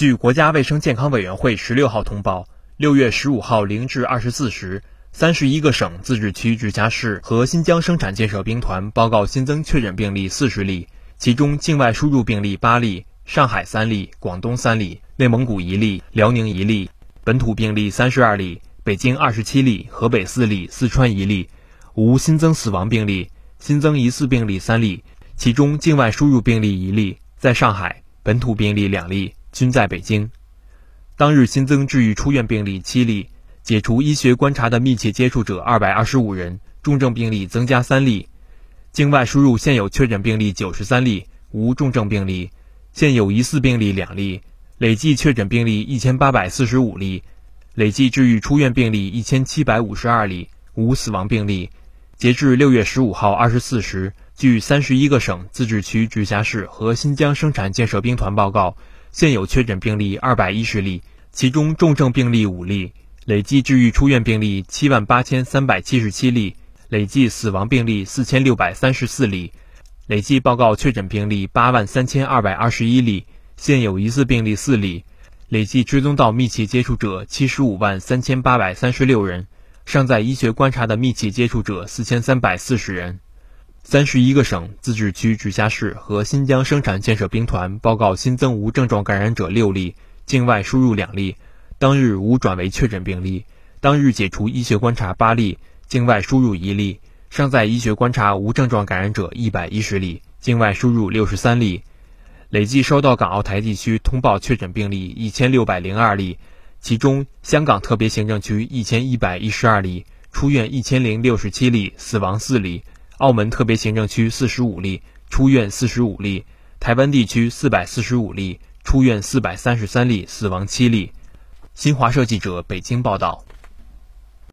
据国家卫生健康委员会十六号通报，六月十五号零至二十四时，三十一个省、自治区、直辖市和新疆生产建设兵团报告新增确诊病例四十例，其中境外输入病例八例，上海三例，广东三例，内蒙古一例，辽宁一例，本土病例三十二例，北京二十七例，河北四例，四川一例，无新增死亡病例，新增疑似病例三例，其中境外输入病例一例，在上海，本土病例两例。均在北京。当日新增治愈出院病例七例，解除医学观察的密切接触者二百二十五人，重症病例增加三例。境外输入现有确诊病例九十三例，无重症病例。现有疑似病例两例，累计确诊病例一千八百四十五例，累计治愈出院病例一千七百五十二例，无死亡病例。截至六月十五号二十四时，据三十一个省、自治区、直辖市和新疆生产建设兵团报告。现有确诊病例二百一十例，其中重症病例五例，累计治愈出院病例七万八千三百七十七例，累计死亡病例四千六百三十四例，累计报告确诊病例八万三千二百二十一例，现有疑似病例四例，累计追踪到密切接触者七十五万三千八百三十六人，尚在医学观察的密切接触者四千三百四十人。三十一个省、自治区、直辖市和新疆生产建设兵团报告新增无症状感染者六例，境外输入两例，当日无转为确诊病例。当日解除医学观察八例，境外输入一例，尚在医学观察无症状感染者一百一十例，境外输入六十三例。累计收到港澳台地区通报确诊病例一千六百零二例，其中香港特别行政区一千一百一十二例，出院一千零六十七例，死亡四例。澳门特别行政区四十五例出院四十五例，台湾地区四百四十五例出院四百三十三例，死亡七例。新华社记者北京报道。